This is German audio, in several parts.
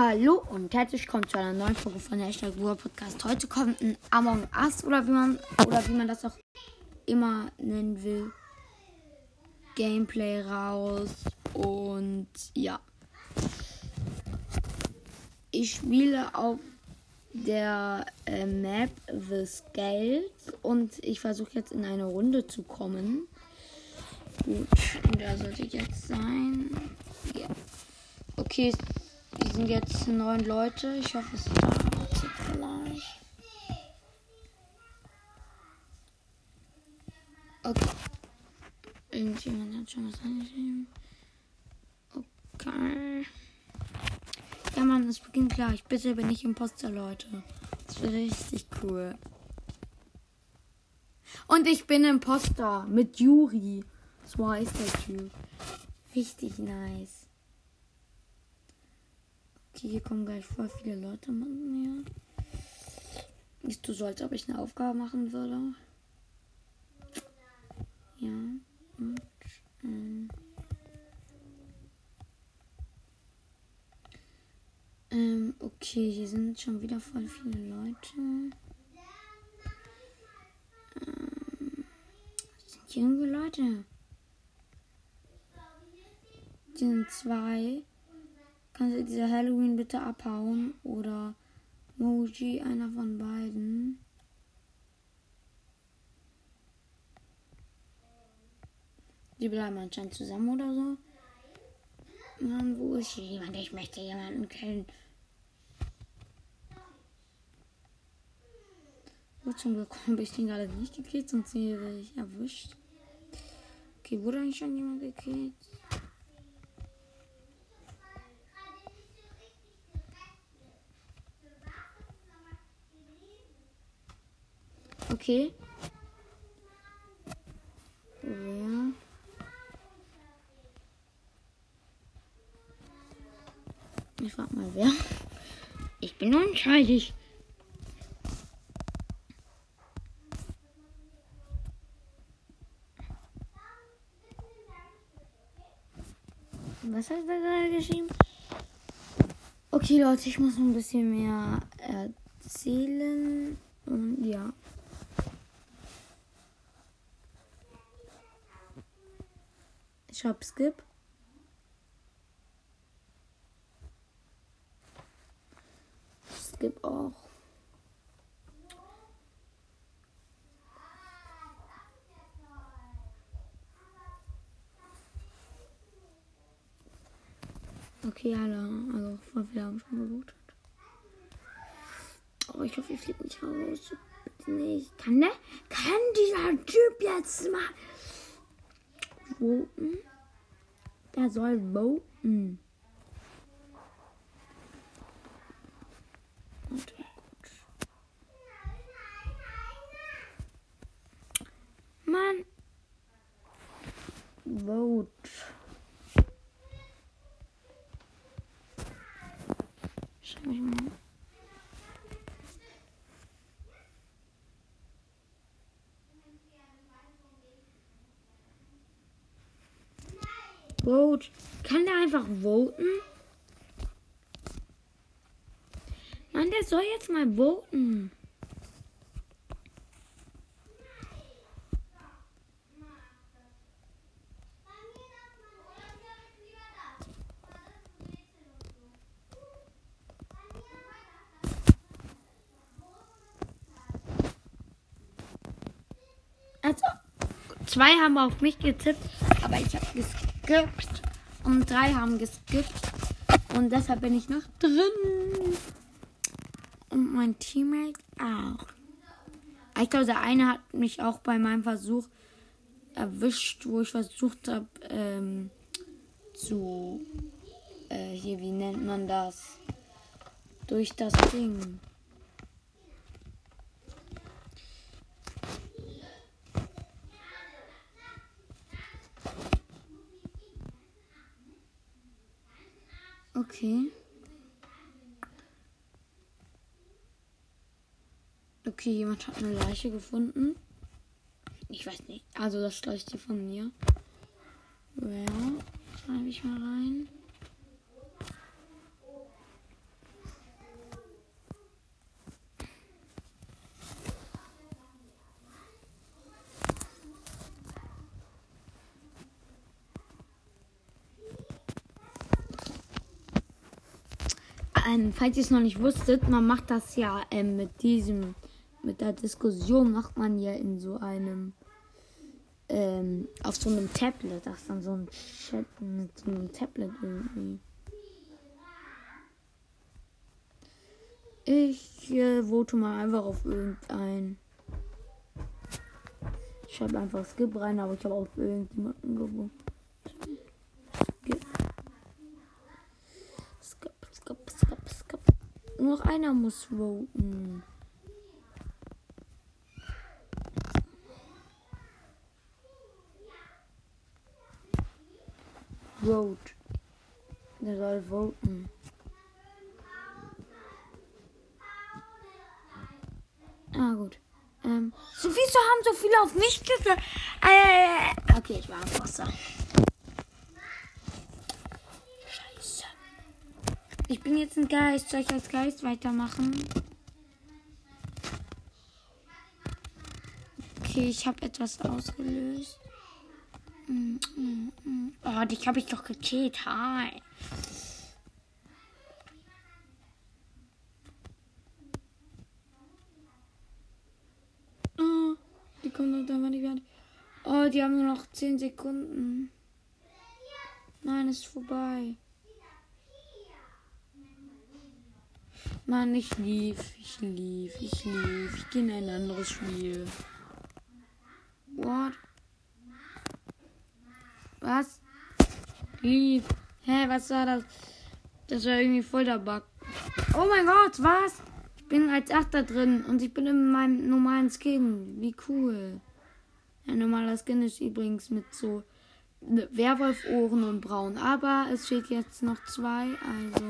Hallo und herzlich willkommen zu einer neuen Folge von Hashtag Ruhr Podcast. Heute kommt ein Among Us oder wie man oder wie man das auch immer nennen will. Gameplay raus und ja. Ich spiele auf der äh, Map The Scales und ich versuche jetzt in eine Runde zu kommen. Gut, da sollte ich jetzt sein. Ja. Okay, wir sind jetzt neun Leute. Ich hoffe, es dauert gleich. Okay. Irgendjemand hat schon was angeschrieben. Okay. Ja, Mann, es beginnt gleich. Bitte bin ich Imposter, Leute. Das wird richtig cool. Und ich bin Imposter mit Juri. So heißt der Typ. Richtig nice. Okay, hier kommen gleich voll viele Leute mit mir. Nicht du so, als ob ich eine Aufgabe machen würde. Ja. Und, ähm. Ähm, okay, hier sind schon wieder voll viele Leute. Ähm, sind irgendwie Leute? Die sind zwei. Kannst du diese Halloween bitte abhauen? Oder Moji, einer von beiden. Die bleiben anscheinend zusammen oder so. Mann, wo ist hier jemand? Ich möchte jemanden kennen. Gut, zum Glück habe ich den gerade nicht gekillt, sonst wäre ich erwischt. Okay, wurde eigentlich schon jemand gekillt? Okay. Wer? Ich frag mal wer. Ich bin unschuldig. Was hat er gerade geschrieben? Okay, Leute, ich muss noch ein bisschen mehr erzählen. Und ja. Hab Skip. Skip auch. Okay, alle, also voll viele haben schon gelootet. Aber ich hoffe, ich fliege nicht raus. Nicht. Kann der? Kann dieser Typ jetzt mal voten? Der soll voten. Gut. Mann. Vote. Schau ich mal. Vote. Kann der einfach voten? Mann, der soll jetzt mal voten. Also, zwei haben auf mich getippt, aber ich habe geskippt. Und drei haben geskippt. Und deshalb bin ich noch drin. Und mein Teammate auch. Ich glaube, der eine hat mich auch bei meinem Versuch erwischt, wo ich versucht habe, ähm, zu. Äh, hier, wie nennt man das? Durch das Ding. Okay. Okay, jemand hat eine Leiche gefunden. Ich weiß nicht. Also das hier von mir. Wer? Schreibe ich mal rein. Ähm, falls ihr es noch nicht wusstet, man macht das ja ähm, mit diesem, mit der Diskussion macht man ja in so einem, ähm, auf so einem Tablet, das ist dann so ein Chat mit so einem Tablet irgendwie. Ich äh, vote mal einfach auf irgendein. Ich schreibe einfach Skip rein, aber ich habe auf irgendjemanden gewonnen. Skip. Skip, skip, skip, skip. Nur noch einer muss voten. Vote. Der soll voten. Ah, gut. Ähm, so wieso haben so viele auf mich gesagt? Äh, okay, ich war am Wasser. Ich bin jetzt ein Geist. Soll ich als Geist weitermachen? Okay, ich habe etwas ausgelöst. Mm, mm, mm. Oh, dich habe ich doch gekillt. Hi. Oh, die kommt dann nicht wieder. Oh, die haben nur noch 10 Sekunden. Nein, ist vorbei. Mann, ich lief, ich lief, ich lief. Ich gehe in ein anderes Spiel. What? Was? Lief. Hä, was war das? Das war irgendwie voll der Bug. Oh mein Gott, was? Ich bin als Achter drin und ich bin in meinem normalen Skin. Wie cool. Ein normaler Skin ist übrigens mit so Werwolf-Ohren und braun. Aber es fehlt jetzt noch zwei, also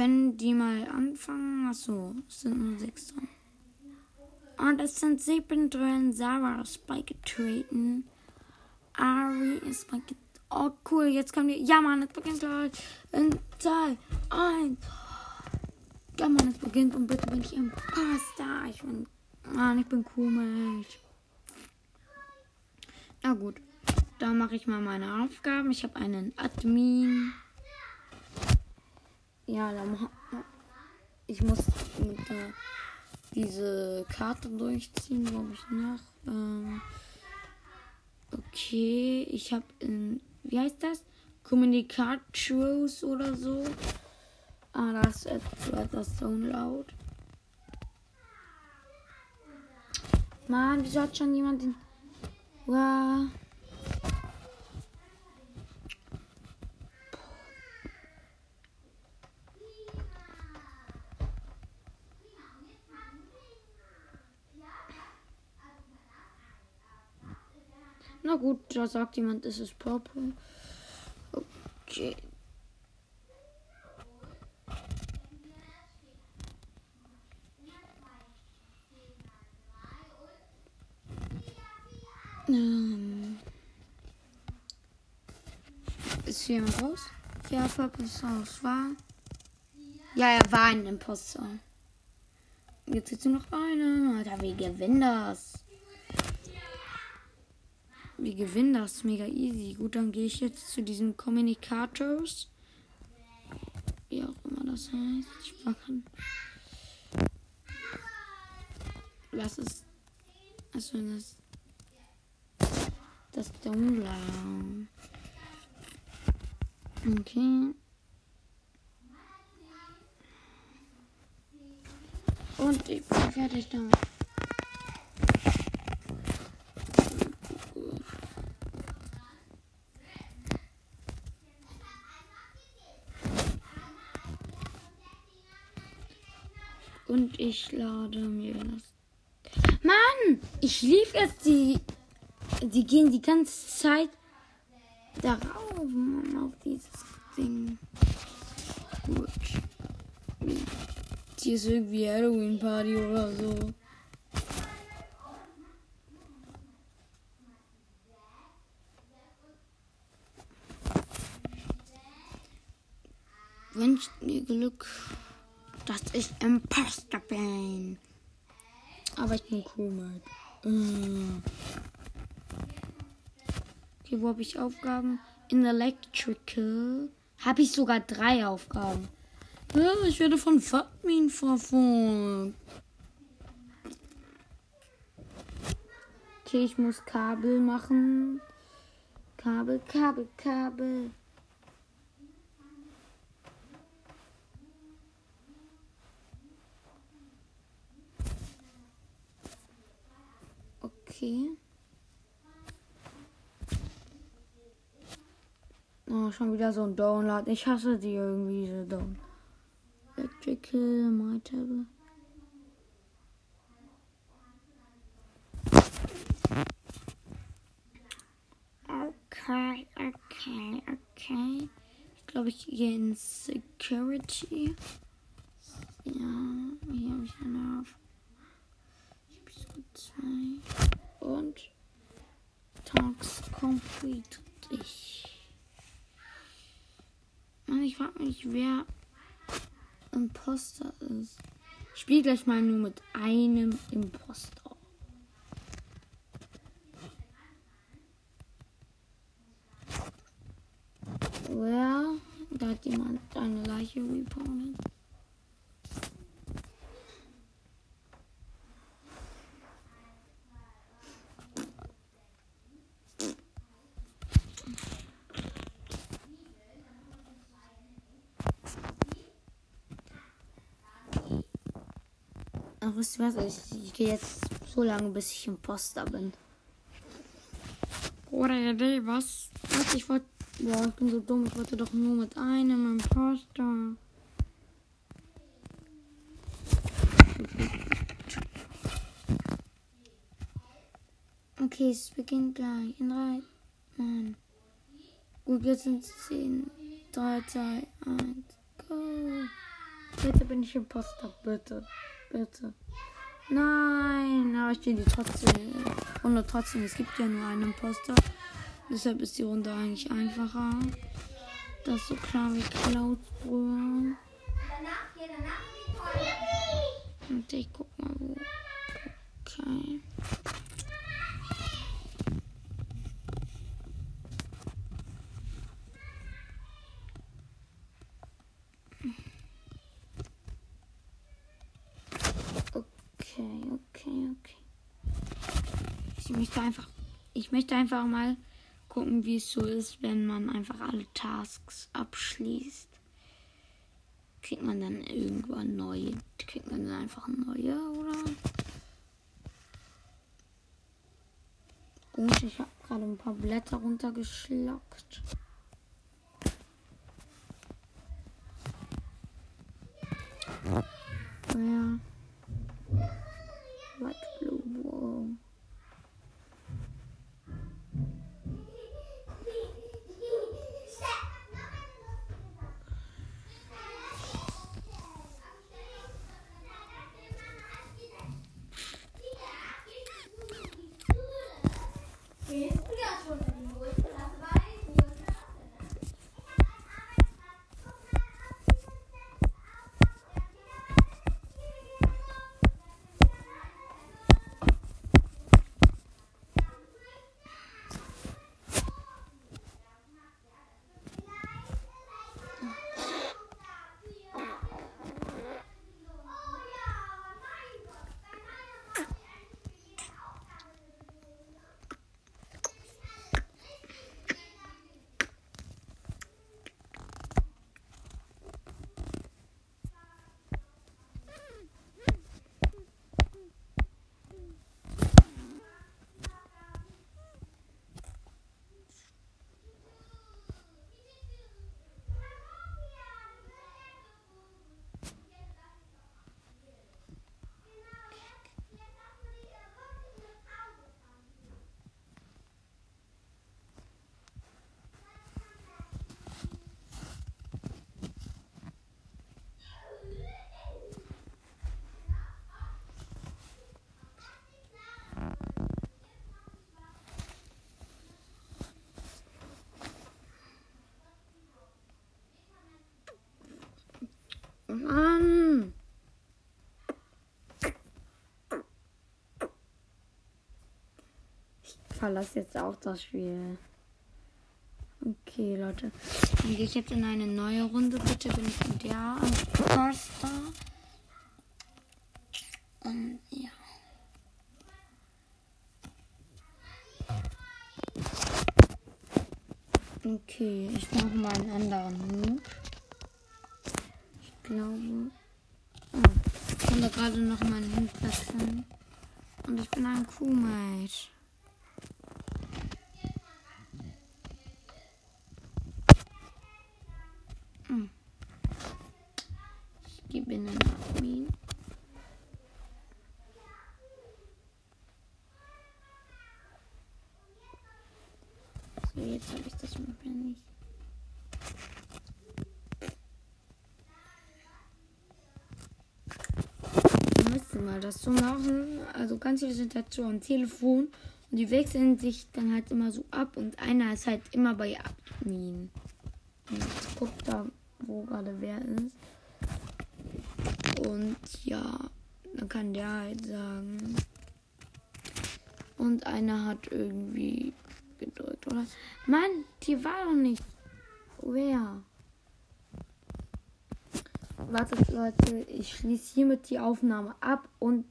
können die mal anfangen? Achso, es sind nur sechs dran. Und es sind sieben drin. Sarah ist beigetreten. Ari ist beigetreten. Oh, cool. Jetzt kommen die. Ja, Mann, es beginnt gleich. In zwei, eins. Ja, Mann, es beginnt. Und bitte bin ich Imposter. Ich bin. Mann, ich bin komisch. Na gut. Da mache ich mal meine Aufgaben. Ich habe einen Admin. Ja, dann ich muss mit der, diese Karte durchziehen, glaube ich, noch. Ähm, okay, ich habe in, wie heißt das? Communicators oder so. Ah, das ist etwas so laut. Mann, wieso hat schon jemand den... Wow. Na gut, da sagt jemand, es ist Purple. Okay. Ähm. Ist hier jemand raus? Ja, Purple ist raus. War? Ja, er war ein Imposter. Jetzt ist nur noch eine. Alter, wie gewinnt das? Wir gewinnen das mega easy. Gut, dann gehe ich jetzt zu diesen Communicators. Wie auch immer das heißt. Ich mag Was ist. Also das. Das Dummler. Okay. Und ich bin fertig damit. Und ich lade mir das. Mann! Ich lief jetzt die. Die gehen die ganze Zeit darauf, Mann, auf dieses Ding. Gut. Hier ist irgendwie Halloween Party oder so. Wünscht mir Glück dass ich Imposter bin. Aber ich bin cool, Mike. Äh. Okay, wo habe ich Aufgaben? In Electrical. habe ich sogar drei Aufgaben. Ja, ich werde von Fatmin verfolgt. Okay, ich muss Kabel machen. Kabel, Kabel, Kabel. Okay. Oh, schon wieder so ein Download. Ich hasse die irgendwie, so Down. Electrical, my tablet. Okay, okay, okay. Ich glaube, ich gehe in Security. Ja, hier habe ich eine auf. Ich habe so zwei. Und Tags complete. Ich. Mich, wer Imposter ist. Ich spiele gleich mal nur mit einem Imposter. Well, da hat jemand eine Leiche reportet. Was? Ich, ich gehe jetzt so lange, bis ich Imposter bin. Oder Idee, was? Was? Ich wollte. Boah, ich bin so dumm. Ich wollte doch nur mit einem Imposter. Okay, es beginnt gleich. In drei. Nein. Gut, jetzt sind es 10, 3, 2, 1, go. Bitte bin ich Imposter, bitte. Bitte. Nein, aber ich die trotzdem. Runde trotzdem. Es gibt ja nur einen Imposter. Deshalb ist die Runde eigentlich einfacher. Das ist so klar wie Cloud Brüder. Und ich guck mal wo. Okay, okay, okay. Ich möchte einfach, ich möchte einfach mal gucken, wie es so ist, wenn man einfach alle Tasks abschließt. Kriegt man dann irgendwann neue? Kriegt man dann einfach neue, oder? Und ich habe gerade ein paar Blätter runtergeschluckt. Ja. White, blue, wow. Mann. Ich verlasse jetzt auch das Spiel. Okay, Leute. Dann gehe ich jetzt in eine neue Runde. Bitte bin ich in der Superstar. Und ja. Okay, ich mache mal einen anderen glaube. Oh, ich kann da gerade noch meinen Hund wechseln. Und ich bin ein Crewmate. Hm. Ich gebe in den Admin. So, jetzt habe ich das mal nicht. Wir müssen mal das so machen. Also ganz viele sind so am Telefon und die wechseln sich dann halt immer so ab und einer ist halt immer bei Admin. Und jetzt guckt da, wo gerade wer ist. Und ja, dann kann der halt sagen. Und einer hat irgendwie gedrückt, oder? Mann, die war doch nicht. Wer? Wartet, Leute, ich schließe hiermit die Aufnahme ab und